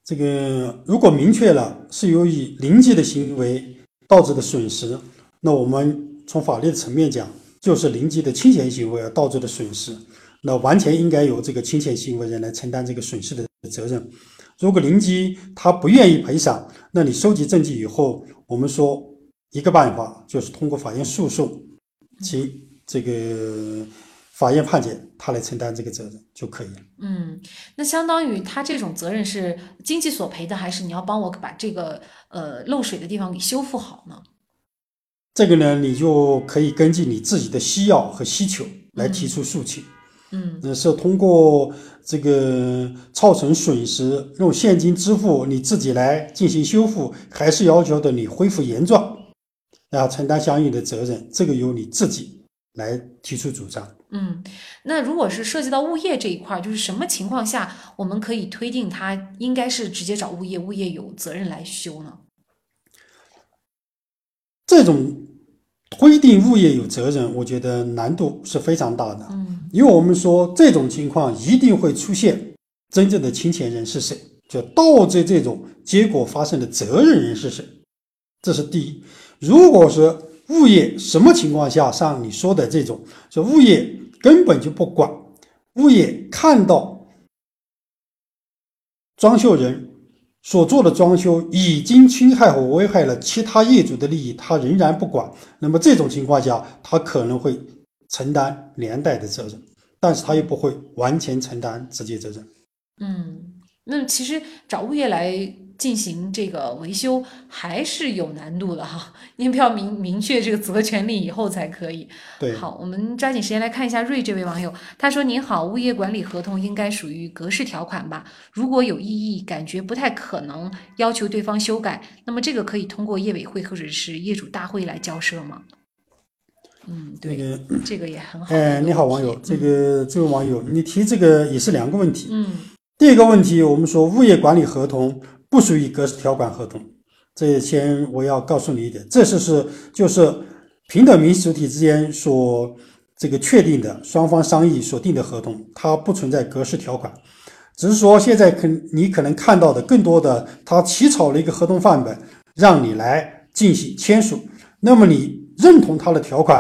这个如果明确了是由于邻居的行为导致的损失，那我们从法律的层面讲，就是邻居的侵权行为而导致的损失。那完全应该由这个侵权行为人来承担这个损失的责任。如果邻居他不愿意赔偿，那你收集证据以后，我们说一个办法就是通过法院诉讼，请这个法院判决他来承担这个责任就可以了。嗯，那相当于他这种责任是经济索赔的，还是你要帮我把这个呃漏水的地方给修复好呢？这个呢，你就可以根据你自己的需要和需求来提出诉请。嗯，那是通过这个造成损失用现金支付，你自己来进行修复，还是要求的你恢复原状，然后承担相应的责任，这个由你自己来提出主张。嗯，那如果是涉及到物业这一块，就是什么情况下我们可以推定他应该是直接找物业，物业有责任来修呢？这种。规定物业有责任，我觉得难度是非常大的。嗯，因为我们说这种情况一定会出现真正的侵权人是谁，就导致这种结果发生的责任人是谁，这是第一。如果是物业什么情况下像你说的这种，就物业根本就不管，物业看到装修人。所做的装修已经侵害和危害了其他业主的利益，他仍然不管，那么这种情况下，他可能会承担连带的责任，但是他又不会完全承担直接责任。嗯，那其实找物业来。进行这个维修还是有难度的哈，您不要明明确这个责权利以后才可以。对，好，我们抓紧时间来看一下瑞这位网友，他说：“您好，物业管理合同应该属于格式条款吧？如果有异议，感觉不太可能要求对方修改，那么这个可以通过业委会或者是业主大会来交涉吗？”嗯，对，这个也很好。哎，你好，网友，这个这位网友，你提这个也是两个问题。嗯，第一个问题，我们说物业管理合同。不属于格式条款合同，这先我要告诉你一点，这是是就是平等民事主体之间所这个确定的双方商议所定的合同，它不存在格式条款，只是说现在可你可能看到的更多的，他起草了一个合同范本，让你来进行签署，那么你认同他的条款，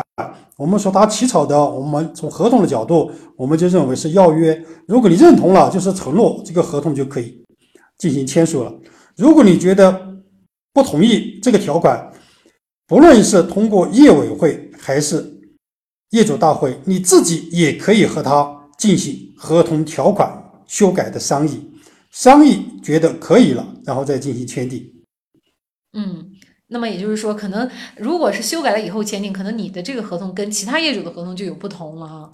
我们说他起草的，我们从合同的角度，我们就认为是要约，如果你认同了，就是承诺，这个合同就可以。进行签署了。如果你觉得不同意这个条款，不论是通过业委会还是业主大会，你自己也可以和他进行合同条款修改的商议。商议觉得可以了，然后再进行签订。嗯，那么也就是说，可能如果是修改了以后签订，可能你的这个合同跟其他业主的合同就有不同了哈。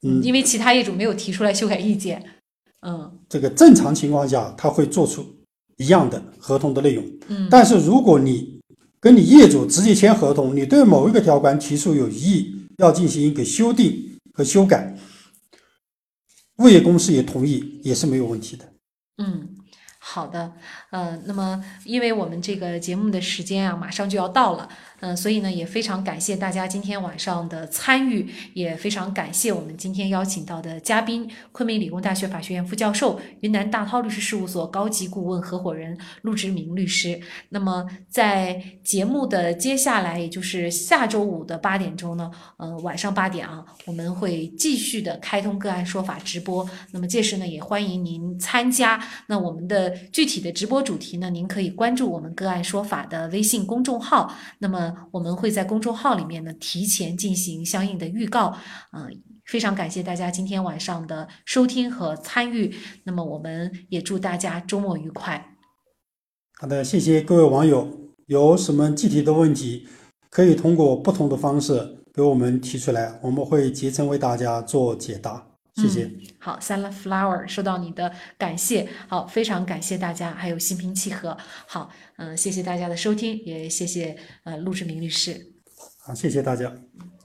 嗯，因为其他业主没有提出来修改意见。嗯，这个正常情况下他会做出一样的合同的内容。嗯，但是如果你跟你业主直接签合同，你对某一个条款提出有异议，要进行一个修订和修改，物业公司也同意，也是没有问题的。嗯。好的，呃，那么因为我们这个节目的时间啊，马上就要到了，嗯，所以呢，也非常感谢大家今天晚上的参与，也非常感谢我们今天邀请到的嘉宾，昆明理工大学法学院副教授、云南大韬律师事务所高级顾问合伙人陆志明律师。那么在节目的接下来，也就是下周五的八点钟呢，呃，晚上八点啊，我们会继续的开通个案说法直播。那么届时呢，也欢迎您参加。那我们的。具体的直播主题呢，您可以关注我们个案说法的微信公众号。那么我们会在公众号里面呢提前进行相应的预告。嗯，非常感谢大家今天晚上的收听和参与。那么我们也祝大家周末愉快。好的，谢谢各位网友。有什么具体的问题，可以通过不同的方式给我们提出来，我们会竭诚为大家做解答。谢谢。好，Sunflower 收到你的感谢，好，非常感谢大家，还有心平气和。好，嗯，谢谢大家的收听，也谢谢呃陆志明律师。好，谢谢大家。嗯。